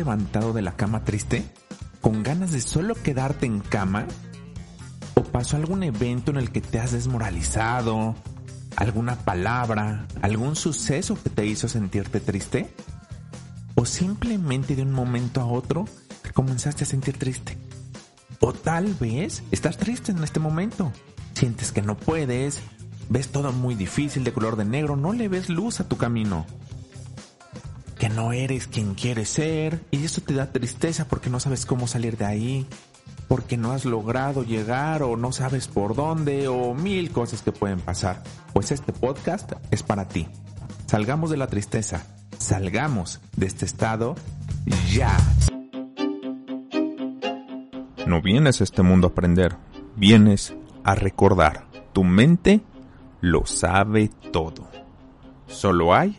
Levantado de la cama triste? ¿Con ganas de solo quedarte en cama? ¿O pasó algún evento en el que te has desmoralizado? ¿Alguna palabra? ¿Algún suceso que te hizo sentirte triste? ¿O simplemente de un momento a otro te comenzaste a sentir triste? ¿O tal vez estás triste en este momento? Sientes que no puedes, ves todo muy difícil de color de negro, no le ves luz a tu camino no eres quien quieres ser y eso te da tristeza porque no sabes cómo salir de ahí, porque no has logrado llegar o no sabes por dónde o mil cosas que pueden pasar. Pues este podcast es para ti. Salgamos de la tristeza, salgamos de este estado ya. No vienes a este mundo a aprender, vienes a recordar. Tu mente lo sabe todo. Solo hay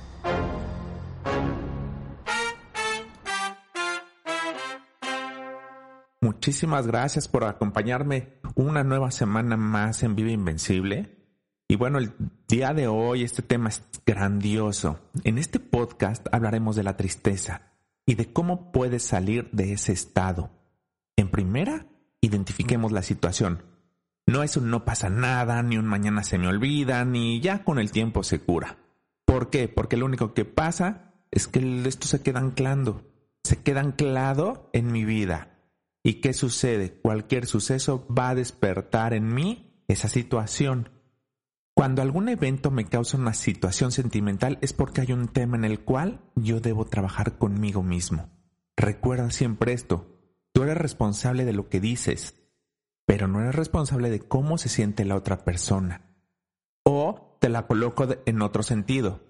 Muchísimas gracias por acompañarme una nueva semana más en Vive Invencible. Y bueno, el día de hoy este tema es grandioso. En este podcast hablaremos de la tristeza y de cómo puedes salir de ese estado. En primera, identifiquemos la situación. No es un no pasa nada, ni un mañana se me olvida, ni ya con el tiempo se cura. ¿Por qué? Porque lo único que pasa es que esto se queda anclando. Se queda anclado en mi vida. ¿Y qué sucede? Cualquier suceso va a despertar en mí esa situación. Cuando algún evento me causa una situación sentimental es porque hay un tema en el cual yo debo trabajar conmigo mismo. Recuerda siempre esto. Tú eres responsable de lo que dices, pero no eres responsable de cómo se siente la otra persona. O te la coloco en otro sentido.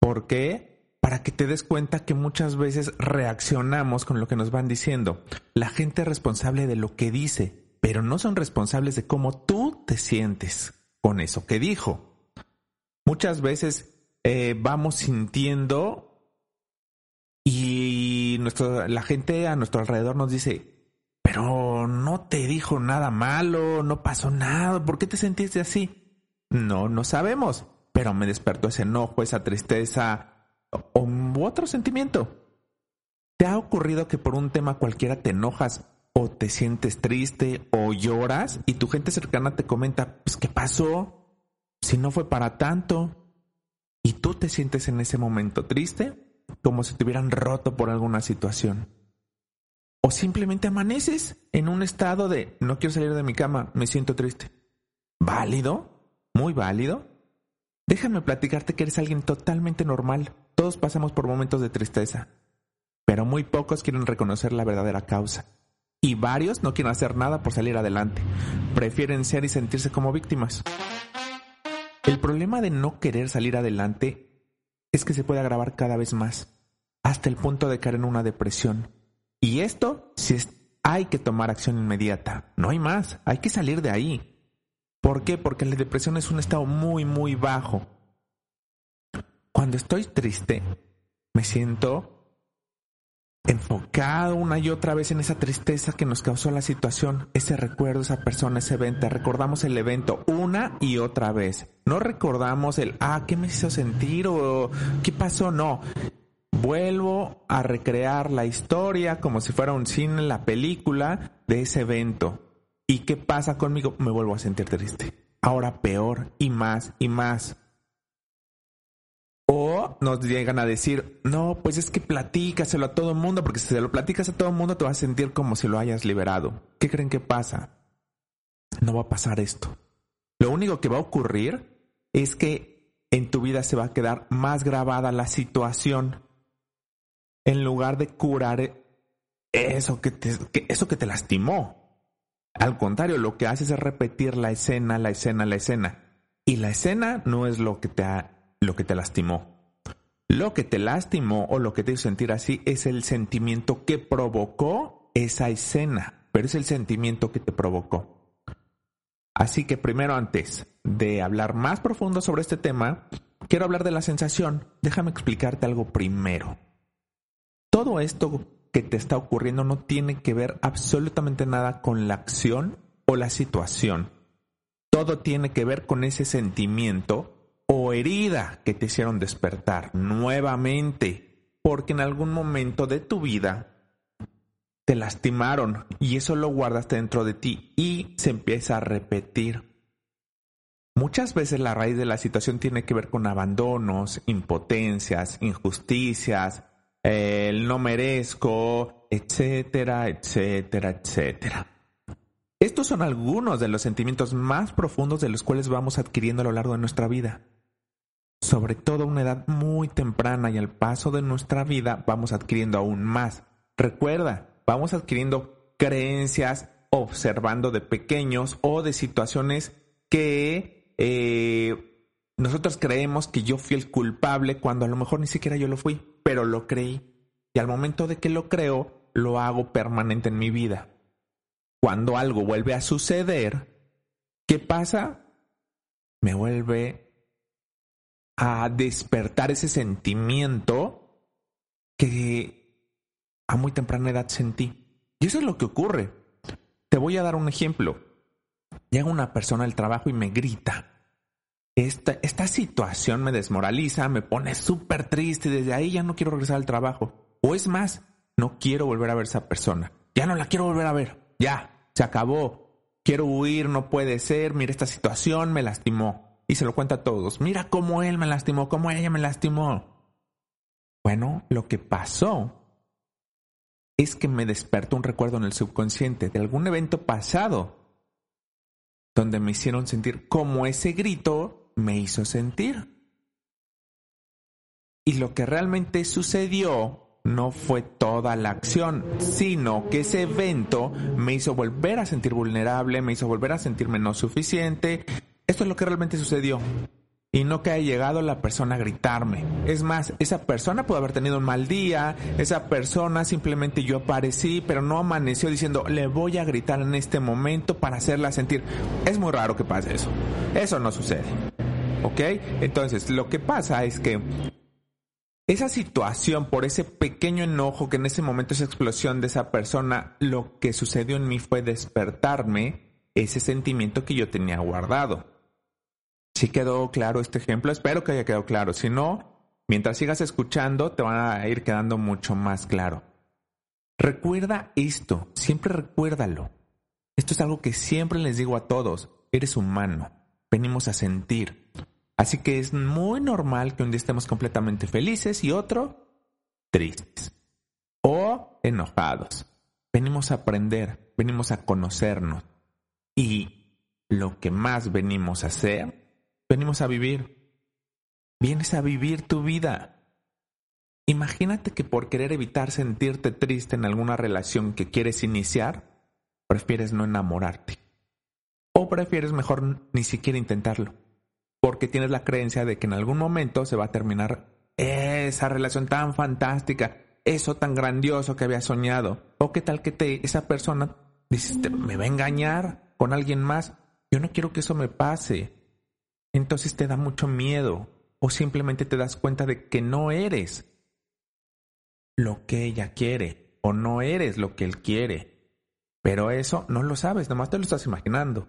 ¿Por qué? Para que te des cuenta que muchas veces reaccionamos con lo que nos van diciendo. La gente es responsable de lo que dice, pero no son responsables de cómo tú te sientes con eso que dijo. Muchas veces eh, vamos sintiendo y la gente a nuestro alrededor nos dice, pero no te dijo nada malo, no pasó nada, ¿por qué te sentiste así? No, no sabemos, pero me despertó ese enojo, esa tristeza, o otro sentimiento. ¿Te ha ocurrido que por un tema cualquiera te enojas o te sientes triste o lloras y tu gente cercana te comenta, pues ¿qué pasó? Si no fue para tanto. Y tú te sientes en ese momento triste como si te hubieran roto por alguna situación. O simplemente amaneces en un estado de no quiero salir de mi cama, me siento triste. ¿Válido? Muy válido. Déjame platicarte que eres alguien totalmente normal. Todos pasamos por momentos de tristeza, pero muy pocos quieren reconocer la verdadera causa. Y varios no quieren hacer nada por salir adelante. Prefieren ser y sentirse como víctimas. El problema de no querer salir adelante es que se puede agravar cada vez más, hasta el punto de caer en una depresión. Y esto, si es, hay que tomar acción inmediata. No hay más, hay que salir de ahí. ¿Por qué? Porque la depresión es un estado muy, muy bajo. Cuando estoy triste, me siento enfocado una y otra vez en esa tristeza que nos causó la situación, ese recuerdo, esa persona, ese evento. Recordamos el evento una y otra vez. No recordamos el, ah, ¿qué me hizo sentir? o ¿qué pasó? No. Vuelvo a recrear la historia como si fuera un cine, la película de ese evento. ¿Y qué pasa conmigo? Me vuelvo a sentir triste. Ahora peor y más y más. O nos llegan a decir, no, pues es que platícaselo a todo el mundo, porque si se lo platicas a todo el mundo te vas a sentir como si lo hayas liberado. ¿Qué creen que pasa? No va a pasar esto. Lo único que va a ocurrir es que en tu vida se va a quedar más grabada la situación en lugar de curar eso que te, eso que te lastimó. Al contrario, lo que haces es repetir la escena, la escena, la escena. Y la escena no es lo que te, lo que te lastimó. Lo que te lastimó o lo que te hizo sentir así es el sentimiento que provocó esa escena, pero es el sentimiento que te provocó. Así que primero antes de hablar más profundo sobre este tema, quiero hablar de la sensación. Déjame explicarte algo primero. Todo esto que te está ocurriendo no tiene que ver absolutamente nada con la acción o la situación. Todo tiene que ver con ese sentimiento o herida que te hicieron despertar nuevamente, porque en algún momento de tu vida te lastimaron y eso lo guardaste dentro de ti y se empieza a repetir. Muchas veces la raíz de la situación tiene que ver con abandonos, impotencias, injusticias, el no merezco, etcétera, etcétera, etcétera. Estos son algunos de los sentimientos más profundos de los cuales vamos adquiriendo a lo largo de nuestra vida. Sobre todo a una edad muy temprana y al paso de nuestra vida vamos adquiriendo aún más. Recuerda, vamos adquiriendo creencias observando de pequeños o de situaciones que eh, nosotros creemos que yo fui el culpable cuando a lo mejor ni siquiera yo lo fui, pero lo creí. Y al momento de que lo creo, lo hago permanente en mi vida. Cuando algo vuelve a suceder, ¿qué pasa? Me vuelve a despertar ese sentimiento que a muy temprana edad sentí. Y eso es lo que ocurre. Te voy a dar un ejemplo. Llega una persona al trabajo y me grita. Esta, situación me desmoraliza, me pone súper triste y desde ahí ya no quiero regresar al trabajo. O es más, no quiero volver a ver a esa persona. Ya no la quiero volver a ver. Ya, se acabó. Quiero huir, no puede ser. Mira, esta situación me lastimó. Y se lo cuenta a todos. Mira cómo él me lastimó, cómo ella me lastimó. Bueno, lo que pasó es que me despertó un recuerdo en el subconsciente de algún evento pasado donde me hicieron sentir como ese grito me hizo sentir. Y lo que realmente sucedió no fue toda la acción, sino que ese evento me hizo volver a sentir vulnerable, me hizo volver a sentirme no suficiente. Esto es lo que realmente sucedió y no que haya llegado la persona a gritarme. Es más, esa persona puede haber tenido un mal día, esa persona simplemente yo aparecí, pero no amaneció diciendo, le voy a gritar en este momento para hacerla sentir. Es muy raro que pase eso. Eso no sucede. ¿Ok? Entonces, lo que pasa es que esa situación, por ese pequeño enojo que en ese momento, esa explosión de esa persona, lo que sucedió en mí fue despertarme ese sentimiento que yo tenía guardado. Si quedó claro este ejemplo, espero que haya quedado claro. Si no, mientras sigas escuchando, te van a ir quedando mucho más claro. Recuerda esto, siempre recuérdalo. Esto es algo que siempre les digo a todos. Eres humano, venimos a sentir. Así que es muy normal que un día estemos completamente felices y otro tristes o enojados. Venimos a aprender, venimos a conocernos. Y lo que más venimos a hacer Venimos a vivir. Vienes a vivir tu vida. Imagínate que por querer evitar sentirte triste en alguna relación que quieres iniciar, prefieres no enamorarte. O prefieres mejor ni siquiera intentarlo. Porque tienes la creencia de que en algún momento se va a terminar esa relación tan fantástica, eso tan grandioso que habías soñado. O qué tal que te, esa persona dice, me va a engañar con alguien más. Yo no quiero que eso me pase entonces te da mucho miedo o simplemente te das cuenta de que no eres lo que ella quiere o no eres lo que él quiere. Pero eso no lo sabes, nomás te lo estás imaginando.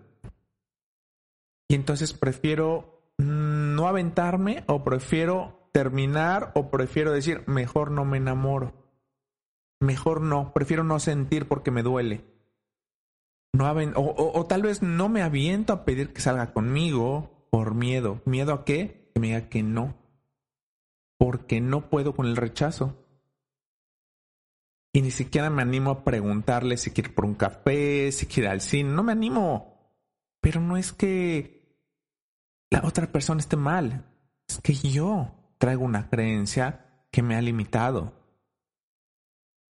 Y entonces prefiero no aventarme o prefiero terminar o prefiero decir, mejor no me enamoro. Mejor no, prefiero no sentir porque me duele. No o, o tal vez no me aviento a pedir que salga conmigo por miedo. ¿Miedo a qué? Que me diga que no. porque no puedo con el rechazo. Y ni siquiera me animo a preguntarle si quiere por un café, si quiere al cine. No me animo. Pero no es que la otra persona esté mal. Es que yo traigo una creencia que me ha limitado.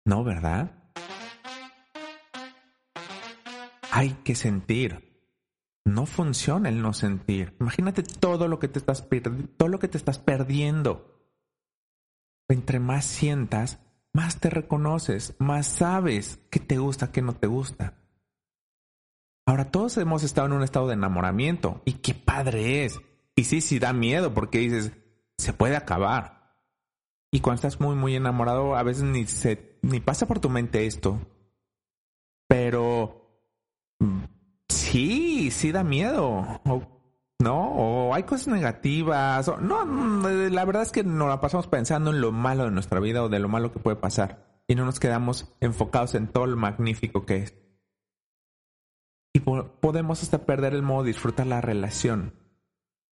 ¿No, verdad? Hay que sentir. No funciona el no sentir. Imagínate todo lo que te estás todo lo que te estás perdiendo. Entre más sientas, más te reconoces, más sabes qué te gusta, qué no te gusta. Ahora todos hemos estado en un estado de enamoramiento y qué padre es. Y sí, sí da miedo porque dices, se puede acabar. Y cuando estás muy, muy enamorado, a veces ni, se, ni pasa por tu mente esto. Pero mm, sí, sí da miedo. ¿no? O hay cosas negativas. no, la verdad es que nos la pasamos pensando en lo malo de nuestra vida o de lo malo que puede pasar. Y no nos quedamos enfocados en todo lo magnífico que es. Y podemos hasta perder el modo de disfrutar la relación.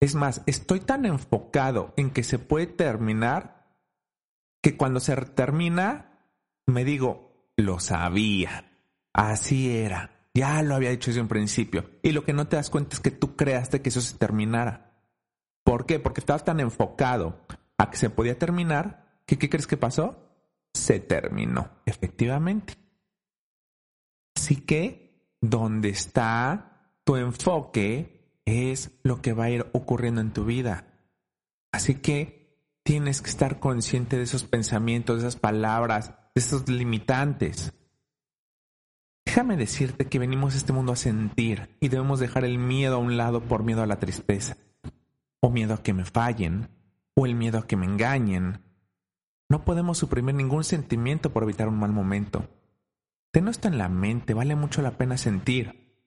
Es más, estoy tan enfocado en que se puede terminar que cuando se termina me digo, lo sabía, así era. Ya lo había dicho desde un principio. Y lo que no te das cuenta es que tú creaste que eso se terminara. ¿Por qué? Porque estabas tan enfocado a que se podía terminar que ¿qué crees que pasó? Se terminó, efectivamente. Así que donde está tu enfoque es lo que va a ir ocurriendo en tu vida. Así que tienes que estar consciente de esos pensamientos, de esas palabras, de esos limitantes. Déjame decirte que venimos a este mundo a sentir y debemos dejar el miedo a un lado por miedo a la tristeza, o miedo a que me fallen, o el miedo a que me engañen. No podemos suprimir ningún sentimiento por evitar un mal momento. Ten esto en la mente, vale mucho la pena sentir,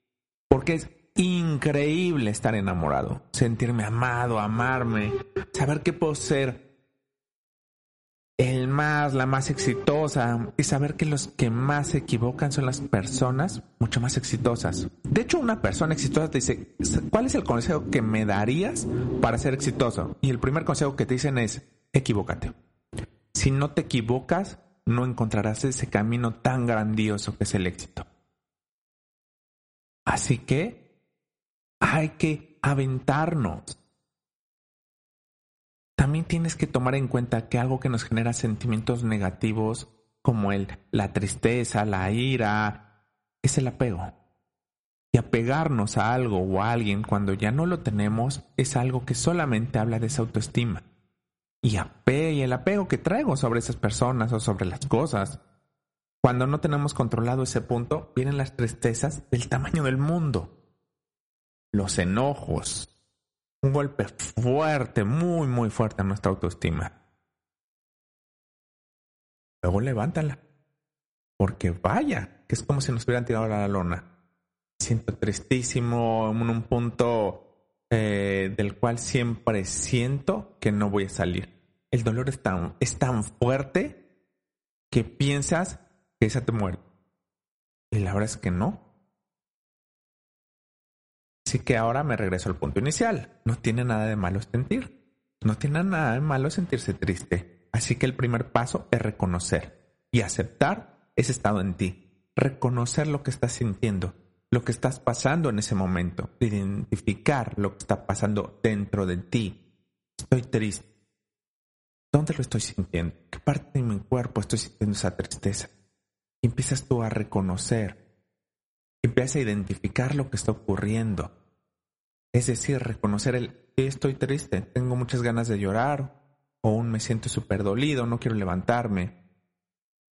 porque es increíble estar enamorado, sentirme amado, amarme, saber que puedo ser el más, la más exitosa y saber que los que más se equivocan son las personas mucho más exitosas. De hecho, una persona exitosa te dice, ¿cuál es el consejo que me darías para ser exitoso? Y el primer consejo que te dicen es, equivócate. Si no te equivocas, no encontrarás ese camino tan grandioso que es el éxito. Así que hay que aventarnos también tienes que tomar en cuenta que algo que nos genera sentimientos negativos como el, la tristeza, la ira, es el apego. Y apegarnos a algo o a alguien cuando ya no lo tenemos es algo que solamente habla de esa autoestima. Y, y el apego que traigo sobre esas personas o sobre las cosas. Cuando no tenemos controlado ese punto, vienen las tristezas del tamaño del mundo. Los enojos, un golpe fuerte, muy, muy fuerte a nuestra autoestima. Luego levántala. Porque vaya, que es como si nos hubieran tirado a la lona. Siento tristísimo en un punto eh, del cual siempre siento que no voy a salir. El dolor es tan, es tan fuerte que piensas que esa te muere. Y la verdad es que no. Así que ahora me regreso al punto inicial. No tiene nada de malo sentir. No tiene nada de malo sentirse triste. Así que el primer paso es reconocer y aceptar ese estado en ti. Reconocer lo que estás sintiendo, lo que estás pasando en ese momento. Identificar lo que está pasando dentro de ti. Estoy triste. ¿Dónde lo estoy sintiendo? ¿Qué parte de mi cuerpo estoy sintiendo esa tristeza? Y empiezas tú a reconocer. Empieza a identificar lo que está ocurriendo. Es decir, reconocer el estoy triste, tengo muchas ganas de llorar o un me siento súper dolido, no quiero levantarme.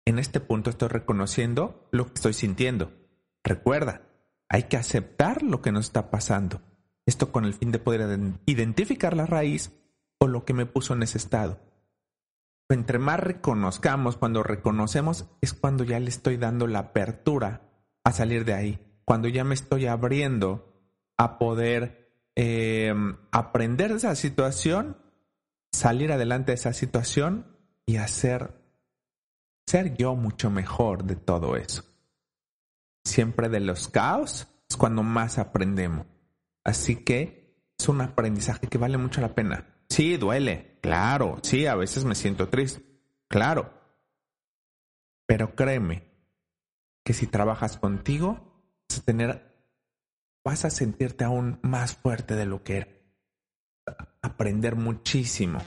En este punto estoy reconociendo lo que estoy sintiendo. Recuerda, hay que aceptar lo que nos está pasando. Esto con el fin de poder identificar la raíz o lo que me puso en ese estado. Entre más reconozcamos, cuando reconocemos, es cuando ya le estoy dando la apertura a salir de ahí. Cuando ya me estoy abriendo a poder Em, aprender de esa situación, salir adelante de esa situación y hacer ser yo mucho mejor de todo eso. Siempre de los caos es cuando más aprendemos. Así que es un aprendizaje que vale mucho la pena. Sí, duele. Claro. Sí, a veces me siento triste. Claro. Pero créeme que si trabajas contigo, vas a tener, vas a sentirte aún más fuerte de lo que eres. Aprender muchísimo.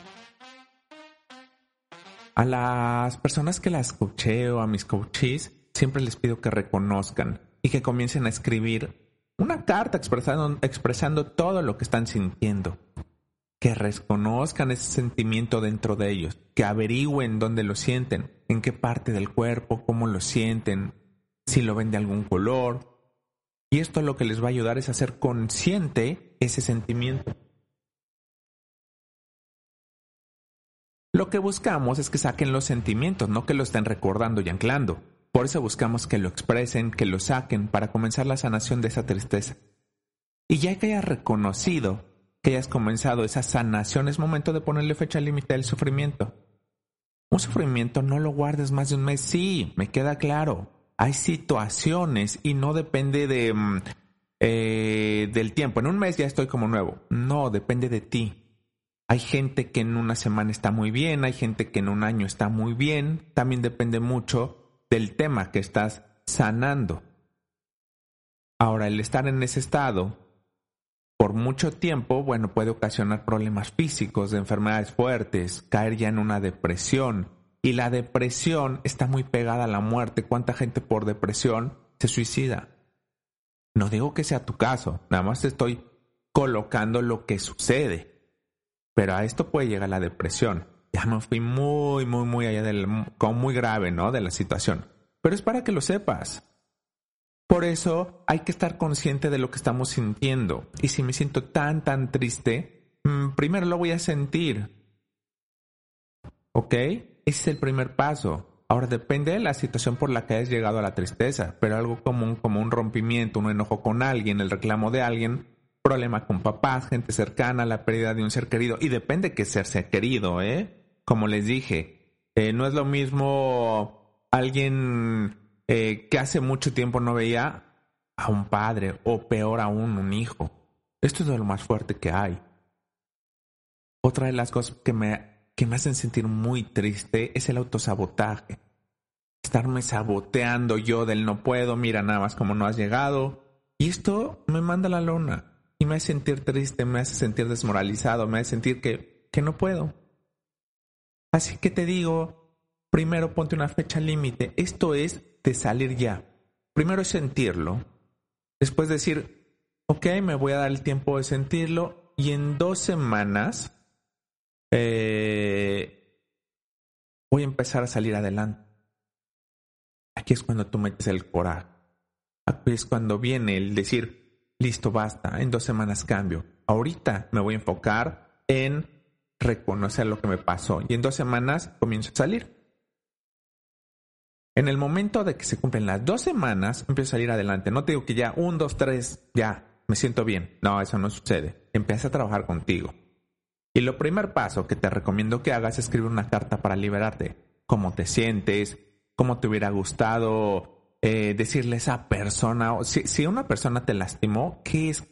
A las personas que las o a mis coaches, siempre les pido que reconozcan y que comiencen a escribir una carta expresando, expresando todo lo que están sintiendo. Que reconozcan ese sentimiento dentro de ellos, que averigüen dónde lo sienten, en qué parte del cuerpo, cómo lo sienten, si lo ven de algún color. Y esto lo que les va a ayudar es a hacer consciente ese sentimiento. Lo que buscamos es que saquen los sentimientos, no que lo estén recordando y anclando. Por eso buscamos que lo expresen, que lo saquen para comenzar la sanación de esa tristeza. Y ya que hayas reconocido que hayas comenzado esa sanación, es momento de ponerle fecha límite al sufrimiento. Un sufrimiento no lo guardes más de un mes. Sí, me queda claro. Hay situaciones y no depende de mm, eh, del tiempo. En un mes ya estoy como nuevo. No, depende de ti. Hay gente que en una semana está muy bien, hay gente que en un año está muy bien. También depende mucho del tema que estás sanando. Ahora, el estar en ese estado por mucho tiempo, bueno, puede ocasionar problemas físicos, de enfermedades fuertes, caer ya en una depresión. Y la depresión está muy pegada a la muerte. ¿Cuánta gente por depresión se suicida? No digo que sea tu caso, nada más te estoy colocando lo que sucede. Pero a esto puede llegar la depresión ya me fui muy, muy, muy allá del, como muy grave, ¿no? De la situación. Pero es para que lo sepas. Por eso hay que estar consciente de lo que estamos sintiendo. Y si me siento tan, tan triste, mm, primero lo voy a sentir. ¿Ok? Ese es el primer paso. Ahora depende de la situación por la que hayas llegado a la tristeza, pero algo común como un rompimiento, un enojo con alguien, el reclamo de alguien, problema con papás, gente cercana, la pérdida de un ser querido. Y depende que ser ser querido, ¿eh? Como les dije, eh, no es lo mismo alguien eh, que hace mucho tiempo no veía a un padre o peor aún un hijo. Esto es de lo más fuerte que hay. Otra de las cosas que me, que me hacen sentir muy triste es el autosabotaje. Estarme saboteando yo del no puedo, mira nada más como no has llegado. Y esto me manda la lona y me hace sentir triste, me hace sentir desmoralizado, me hace sentir que, que no puedo. Así que te digo, primero ponte una fecha límite. Esto es de salir ya. Primero es sentirlo. Después decir, ok, me voy a dar el tiempo de sentirlo y en dos semanas eh, voy a empezar a salir adelante. Aquí es cuando tú metes el coraje. Aquí es cuando viene el decir, listo, basta, en dos semanas cambio. Ahorita me voy a enfocar en reconocer lo que me pasó y en dos semanas comienzo a salir. En el momento de que se cumplen las dos semanas, empiezo a salir adelante. No te digo que ya, un, dos, tres, ya, me siento bien. No, eso no sucede. Empieza a trabajar contigo. Y lo primer paso que te recomiendo que hagas es escribir una carta para liberarte. Cómo te sientes, cómo te hubiera gustado eh, decirle a esa persona, si, si una persona te lastimó, ¿qué es?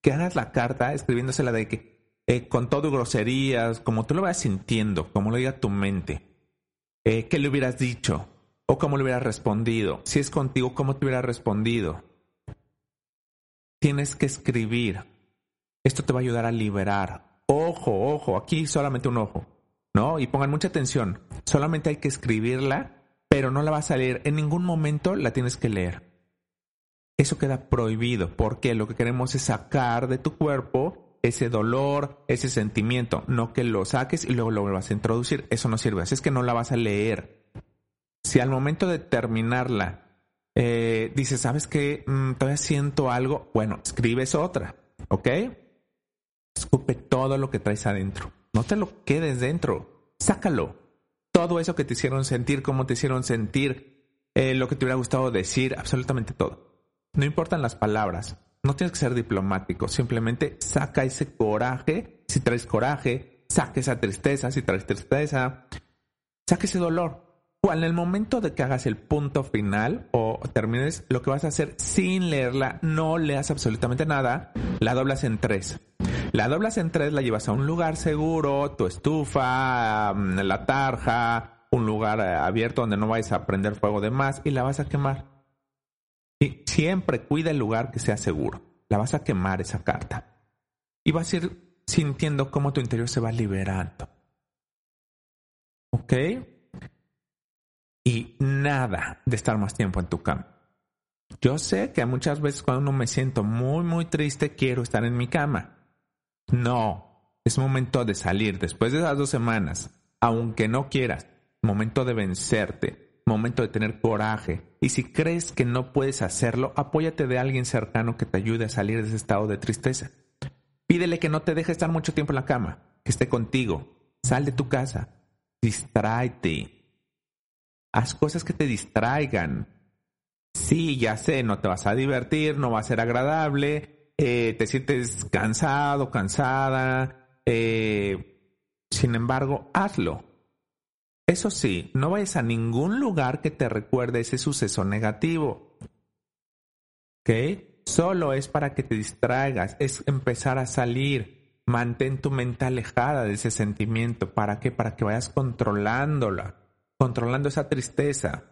Que hagas la carta escribiéndosela de que eh, con todo groserías, como tú lo vayas sintiendo, como lo diga tu mente. Eh, ¿Qué le hubieras dicho? ¿O cómo le hubieras respondido? Si es contigo, ¿cómo te hubiera respondido? Tienes que escribir. Esto te va a ayudar a liberar. Ojo, ojo, aquí solamente un ojo. ¿No? Y pongan mucha atención. Solamente hay que escribirla, pero no la vas a leer. En ningún momento la tienes que leer. Eso queda prohibido porque lo que queremos es sacar de tu cuerpo ese dolor, ese sentimiento, no que lo saques y luego lo vuelvas a introducir. Eso no sirve, así es que no la vas a leer. Si al momento de terminarla eh, dices, ¿sabes qué? Mm, todavía siento algo, bueno, escribes otra, ¿ok? Escupe todo lo que traes adentro. No te lo quedes dentro, sácalo. Todo eso que te hicieron sentir, cómo te hicieron sentir, eh, lo que te hubiera gustado decir, absolutamente todo. No importan las palabras, no tienes que ser diplomático, simplemente saca ese coraje, si traes coraje, saca esa tristeza, si traes tristeza, saca ese dolor. O en el momento de que hagas el punto final o termines, lo que vas a hacer sin leerla, no leas absolutamente nada, la doblas en tres. La doblas en tres, la llevas a un lugar seguro, tu estufa, mm, la tarja, un lugar eh, abierto donde no vayas a prender fuego de más y la vas a quemar. Y siempre cuida el lugar que sea seguro. La vas a quemar esa carta. Y vas a ir sintiendo cómo tu interior se va liberando. ¿Ok? Y nada de estar más tiempo en tu cama. Yo sé que muchas veces cuando me siento muy, muy triste, quiero estar en mi cama. No, es momento de salir después de esas dos semanas, aunque no quieras, momento de vencerte, momento de tener coraje. Y si crees que no puedes hacerlo, apóyate de alguien cercano que te ayude a salir de ese estado de tristeza. Pídele que no te deje estar mucho tiempo en la cama, que esté contigo. Sal de tu casa, distráete. Haz cosas que te distraigan. Sí, ya sé, no te vas a divertir, no va a ser agradable, eh, te sientes cansado, cansada. Eh, sin embargo, hazlo. Eso sí, no vayas a ningún lugar que te recuerde ese suceso negativo. ¿Ok? Solo es para que te distraigas, es empezar a salir. Mantén tu mente alejada de ese sentimiento. ¿Para qué? Para que vayas controlándola, controlando esa tristeza.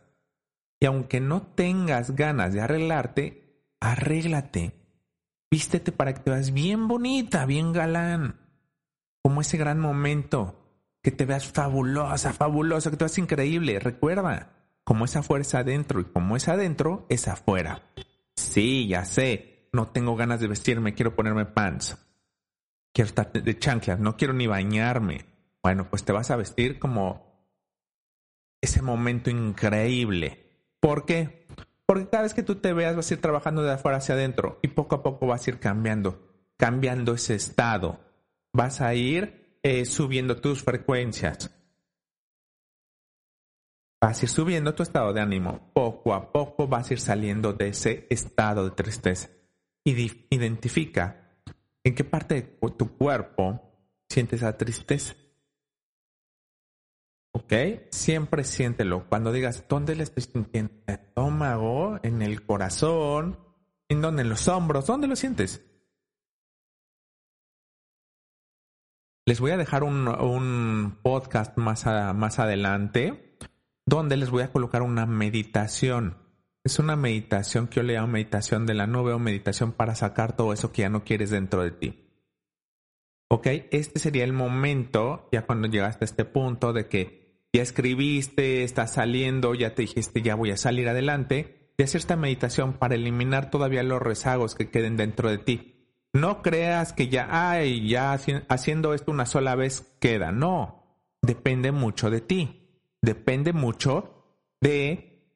Y aunque no tengas ganas de arreglarte, arréglate. Vístete para que te veas bien bonita, bien galán. Como ese gran momento. Que te veas fabulosa, fabulosa, que te veas increíble. Recuerda, como esa fuerza adentro y como es adentro, es afuera. Sí, ya sé. No tengo ganas de vestirme, quiero ponerme pants. Quiero estar de chanclas, no quiero ni bañarme. Bueno, pues te vas a vestir como ese momento increíble ¿Por qué? Porque cada vez que tú te veas vas a ir trabajando de afuera hacia adentro y poco a poco vas a ir cambiando, cambiando ese estado. Vas a ir eh, subiendo tus frecuencias. Vas a ir subiendo tu estado de ánimo. Poco a poco vas a ir saliendo de ese estado de tristeza. Y identifica en qué parte de tu cuerpo sientes esa tristeza. ¿Ok? Siempre siéntelo. Cuando digas, ¿dónde le estoy sintiendo? ¿En el estómago? ¿En el corazón? ¿En dónde? ¿En los hombros? ¿Dónde lo sientes? Les voy a dejar un, podcast más, más adelante donde les voy a colocar una meditación. Es una meditación que yo le llamo meditación de la nube o meditación para sacar todo eso que ya no quieres dentro de ti. ¿Ok? Este sería el momento, ya cuando llegaste a este punto, de que ya escribiste, estás saliendo, ya te dijiste, ya voy a salir adelante, de hacer esta meditación para eliminar todavía los rezagos que queden dentro de ti. No creas que ya, ay, ya haciendo esto una sola vez queda. No, depende mucho de ti. Depende mucho de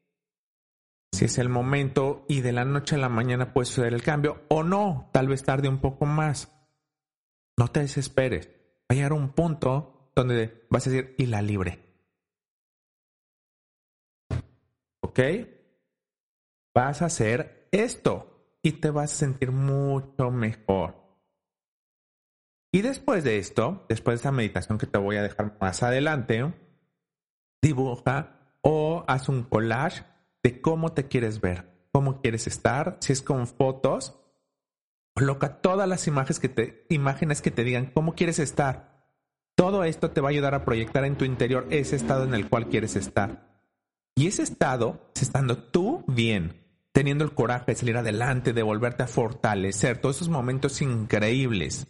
si es el momento y de la noche a la mañana puede suceder el cambio o no, tal vez tarde un poco más. No te desesperes. Va a llegar un punto donde vas a decir, y la libre ¿Ok? Vas a hacer esto y te vas a sentir mucho mejor. Y después de esto, después de esta meditación que te voy a dejar más adelante, dibuja o haz un collage de cómo te quieres ver, cómo quieres estar, si es con fotos, coloca todas las imágenes que te imágenes que te digan cómo quieres estar. Todo esto te va a ayudar a proyectar en tu interior ese estado en el cual quieres estar. Y ese estado es estando tú bien, teniendo el coraje de salir adelante, de volverte a fortalecer, todos esos momentos increíbles.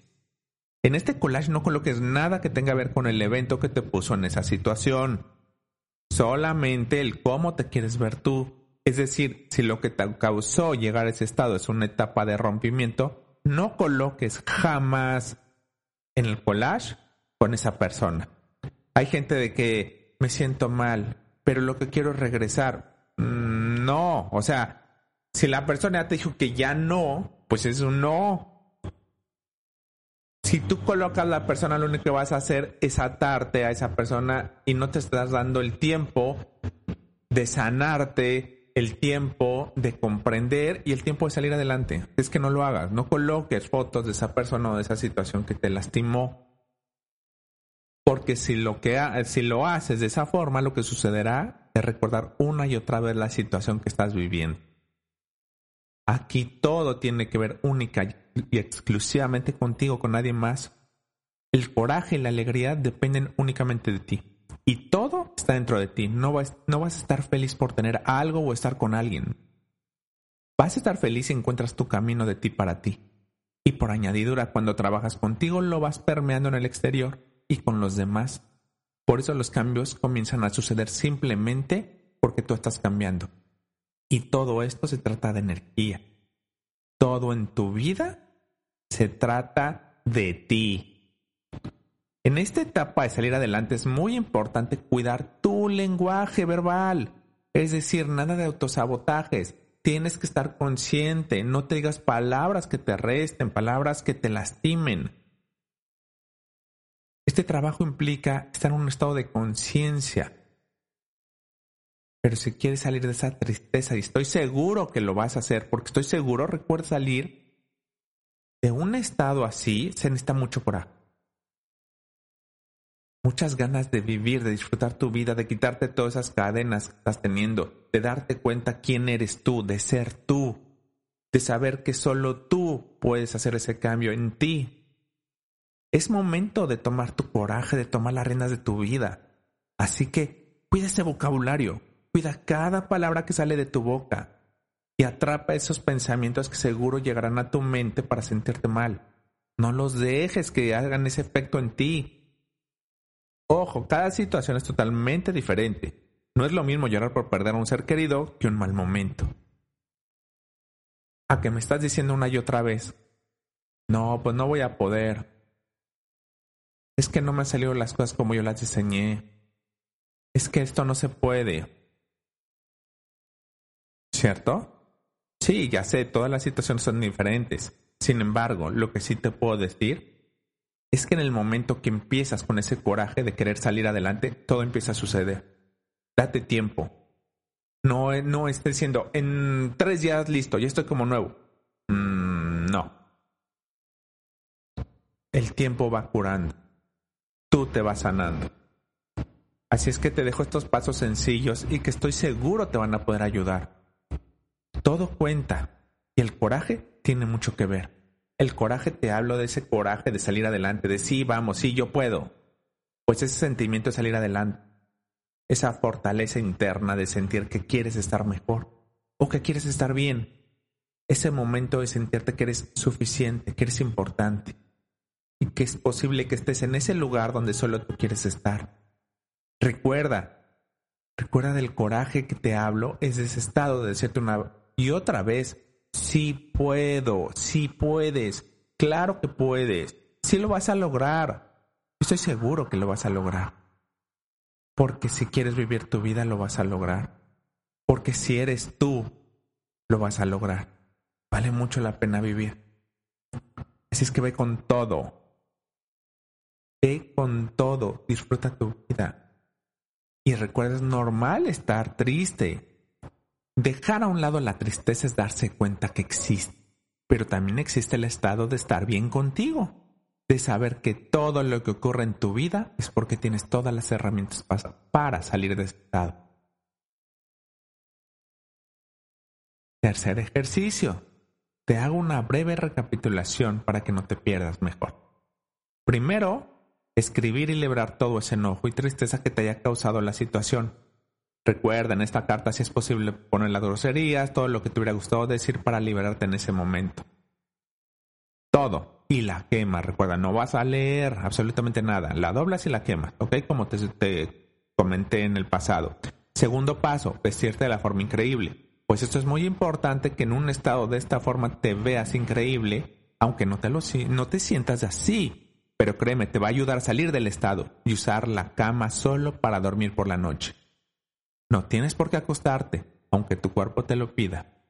En este collage no coloques nada que tenga que ver con el evento que te puso en esa situación. Solamente el cómo te quieres ver tú. Es decir, si lo que te causó llegar a ese estado es una etapa de rompimiento, no coloques jamás en el collage con esa persona. Hay gente de que me siento mal, pero lo que quiero es regresar. Mm, no, o sea, si la persona te dijo que ya no, pues es un no. Si tú colocas a la persona, lo único que vas a hacer es atarte a esa persona y no te estás dando el tiempo de sanarte, el tiempo de comprender y el tiempo de salir adelante. Es que no lo hagas, no coloques fotos de esa persona o de esa situación que te lastimó porque si lo, que si lo haces de esa forma, lo que sucederá es recordar una y otra vez la situación que estás viviendo. Aquí todo tiene que ver única y exclusivamente contigo, con nadie más. El coraje y la alegría dependen únicamente de ti. Y todo está dentro de ti. No vas, no vas a estar feliz por tener algo o estar con alguien. Vas a estar feliz si encuentras tu camino de ti para ti. Y por añadidura, cuando trabajas contigo, lo vas permeando en el exterior y con los demás. Por eso los cambios comienzan a suceder simplemente porque tú estás cambiando. Y todo esto se trata de energía. Todo en tu vida se trata de ti. En esta etapa de salir adelante es muy importante cuidar tu lenguaje verbal. Es decir, nada de autosabotajes tienes que estar consciente, no te digas palabras que te resten, palabras que te lastimen. Este trabajo implica estar en un estado de conciencia. Pero si quieres salir de esa tristeza, y estoy seguro que lo vas a hacer, porque estoy seguro, recuerda salir de un estado así, se necesita mucho coraje muchas ganas de vivir, de disfrutar tu vida, de quitarte todas esas cadenas que estás teniendo, de darte cuenta quién eres tú, de ser tú, de saber que solo tú puedes hacer ese cambio en ti. Es momento de tomar tu coraje, de tomar las riendas de tu vida. Así que cuida ese vocabulario, cuida cada palabra que sale de tu boca y atrapa esos pensamientos que seguro llegarán a tu mente para sentirte mal. No los dejes que hagan ese efecto en ti. Ojo, cada situación es totalmente diferente. No es lo mismo llorar por perder a un ser querido que un mal momento. ¿A que me estás diciendo una y otra vez? No, pues no voy a poder. Es que no me han salido las cosas como yo las diseñé. Es que esto no se puede. ¿Cierto? Sí, ya sé, todas las situaciones son diferentes. Sin embargo, lo que sí te puedo decir es que en el momento que empiezas con ese coraje de querer salir adelante, todo empieza a suceder. Date tiempo. No, no estés diciendo, en tres días listo, ya estoy como nuevo. Mm, no. El tiempo va curando. Tú te vas sanando. Así es que te dejo estos pasos sencillos y que estoy seguro te van a poder ayudar. Todo cuenta y el coraje tiene mucho que ver. El coraje te hablo de ese coraje de salir adelante, de sí, vamos, sí, yo puedo. Pues ese sentimiento de salir adelante, esa fortaleza interna de sentir que quieres estar mejor o que quieres estar bien, ese momento de sentirte que eres suficiente, que eres importante y que es posible que estés en ese lugar donde solo tú quieres estar. Recuerda, recuerda del coraje que te hablo, es ese estado de decirte una y otra vez, Sí puedo, sí puedes, claro que puedes, sí lo vas a lograr. Estoy seguro que lo vas a lograr. Porque si quieres vivir tu vida, lo vas a lograr. Porque si eres tú, lo vas a lograr. Vale mucho la pena vivir. Así es que ve con todo. Ve con todo. Disfruta tu vida. Y recuerda, es normal estar triste. Dejar a un lado la tristeza es darse cuenta que existe, pero también existe el estado de estar bien contigo, de saber que todo lo que ocurre en tu vida es porque tienes todas las herramientas para salir de ese estado. Tercer ejercicio. Te hago una breve recapitulación para que no te pierdas mejor. Primero, escribir y liberar todo ese enojo y tristeza que te haya causado la situación Recuerda, en esta carta si es posible poner las groserías, todo lo que te hubiera gustado decir para liberarte en ese momento. Todo. Y la quema, recuerda, no vas a leer absolutamente nada. La doblas y la quemas, ¿ok? Como te, te comenté en el pasado. Segundo paso, vestirte de la forma increíble. Pues esto es muy importante que en un estado de esta forma te veas increíble, aunque no te, lo, no te sientas así. Pero créeme, te va a ayudar a salir del estado y usar la cama solo para dormir por la noche. No tienes por qué acostarte, aunque tu cuerpo te lo pida.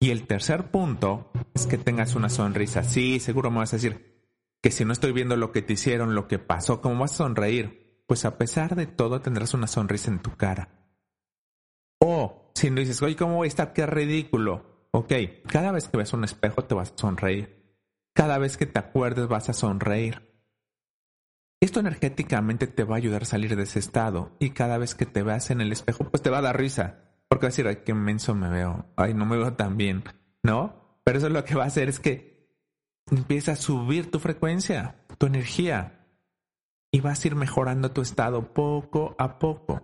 Y el tercer punto es que tengas una sonrisa. Sí, seguro me vas a decir que si no estoy viendo lo que te hicieron, lo que pasó, ¿cómo vas a sonreír? Pues a pesar de todo tendrás una sonrisa en tu cara. O si no dices, oye, ¿cómo voy a estar? Qué ridículo. Ok, cada vez que ves un espejo te vas a sonreír. Cada vez que te acuerdes vas a sonreír. Esto energéticamente te va a ayudar a salir de ese estado y cada vez que te veas en el espejo, pues te va a dar risa. Porque vas a decir, ay, qué menso me veo, ay, no me veo tan bien. ¿no? Pero eso lo que va a hacer es que empieza a subir tu frecuencia, tu energía, y vas a ir mejorando tu estado poco a poco.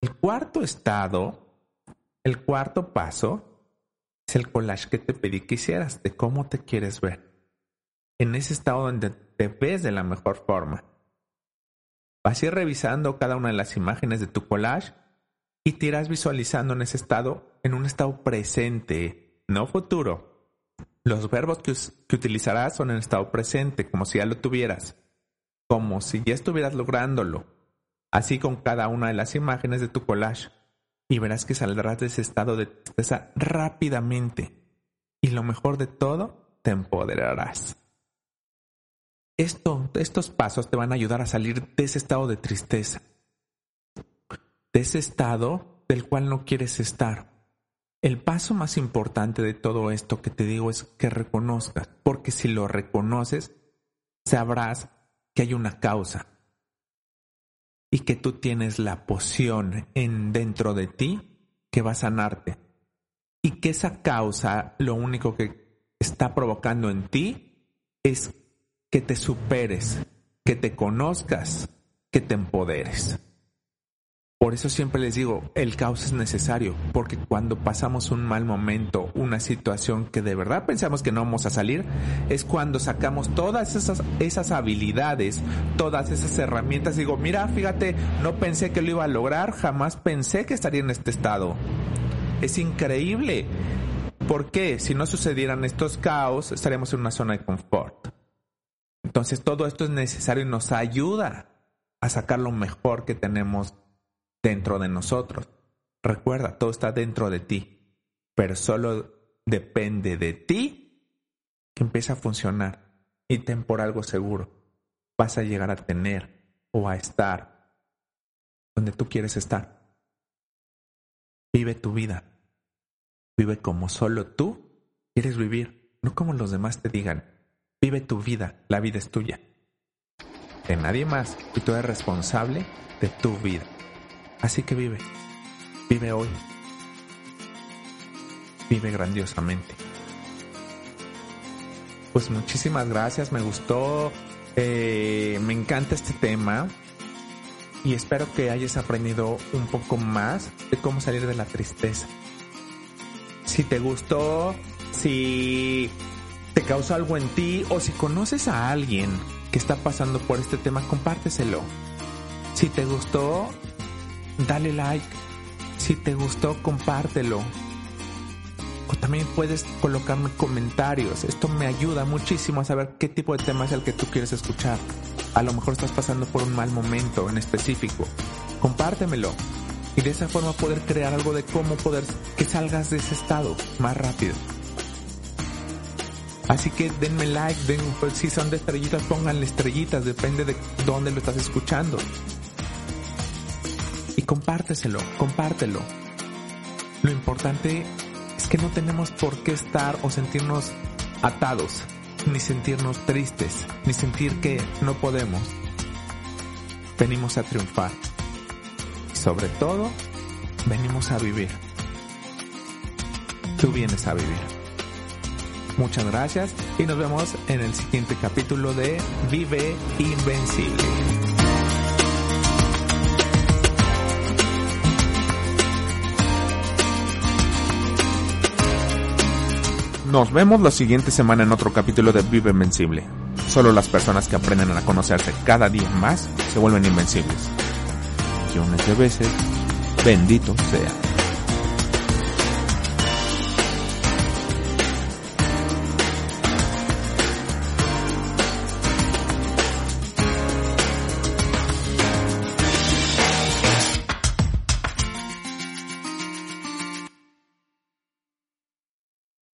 El cuarto estado, el cuarto paso, es el collage que te pedí que hicieras de cómo te quieres ver. En ese estado donde te ves de la mejor forma. Vas a ir revisando cada una de las imágenes de tu collage y te irás visualizando en ese estado, en un estado presente, no futuro. Los verbos que, que utilizarás son en estado presente, como si ya lo tuvieras, como si ya estuvieras lográndolo. Así con cada una de las imágenes de tu collage. Y verás que saldrás de ese estado de tristeza rápidamente. Y lo mejor de todo, te empoderarás. Esto, estos pasos te van a ayudar a salir de ese estado de tristeza, de ese estado del cual no quieres estar. El paso más importante de todo esto que te digo es que reconozcas, porque si lo reconoces, sabrás que hay una causa y que tú tienes la poción en dentro de ti que va a sanarte y que esa causa lo único que está provocando en ti es que te superes, que te conozcas, que te empoderes. Por eso siempre les digo, el caos es necesario, porque cuando pasamos un mal momento, una situación que de verdad pensamos que no vamos a salir, es cuando sacamos todas esas, esas habilidades, todas esas herramientas. Digo, mira, fíjate, no pensé que lo iba a lograr, jamás pensé que estaría en este estado. Es increíble. ¿Por qué? Si no sucedieran estos caos, estaríamos en una zona de confort. Entonces todo esto es necesario y nos ayuda a sacar lo mejor que tenemos dentro de nosotros. Recuerda, todo está dentro de ti, pero solo depende de ti que empiece a funcionar. Y ten por algo seguro, vas a llegar a tener o a estar donde tú quieres estar. Vive tu vida. Vive como solo tú quieres vivir, no como los demás te digan. Vive tu vida, la vida es tuya. De nadie más y tú eres responsable de tu vida. Así que vive, vive hoy. Vive grandiosamente. Pues muchísimas gracias, me gustó, eh, me encanta este tema y espero que hayas aprendido un poco más de cómo salir de la tristeza. Si te gustó, si te causó algo en ti o si conoces a alguien que está pasando por este tema, compárteselo. Si te gustó, dale like. Si te gustó, compártelo. O también puedes colocarme comentarios. Esto me ayuda muchísimo a saber qué tipo de tema es el que tú quieres escuchar. A lo mejor estás pasando por un mal momento en específico. Compártemelo. Y de esa forma poder crear algo de cómo poder que salgas de ese estado más rápido. Así que denme like, den, pues, si son de estrellitas, pónganle estrellitas, depende de dónde lo estás escuchando. Y compárteselo, compártelo. Lo importante es que no tenemos por qué estar o sentirnos atados, ni sentirnos tristes, ni sentir que no podemos. Venimos a triunfar. Sobre todo, venimos a vivir. Tú vienes a vivir. Muchas gracias y nos vemos en el siguiente capítulo de Vive Invencible. Nos vemos la siguiente semana en otro capítulo de Vive Invencible. Solo las personas que aprenden a conocerse cada día más se vuelven invencibles. Millones de veces, bendito sea.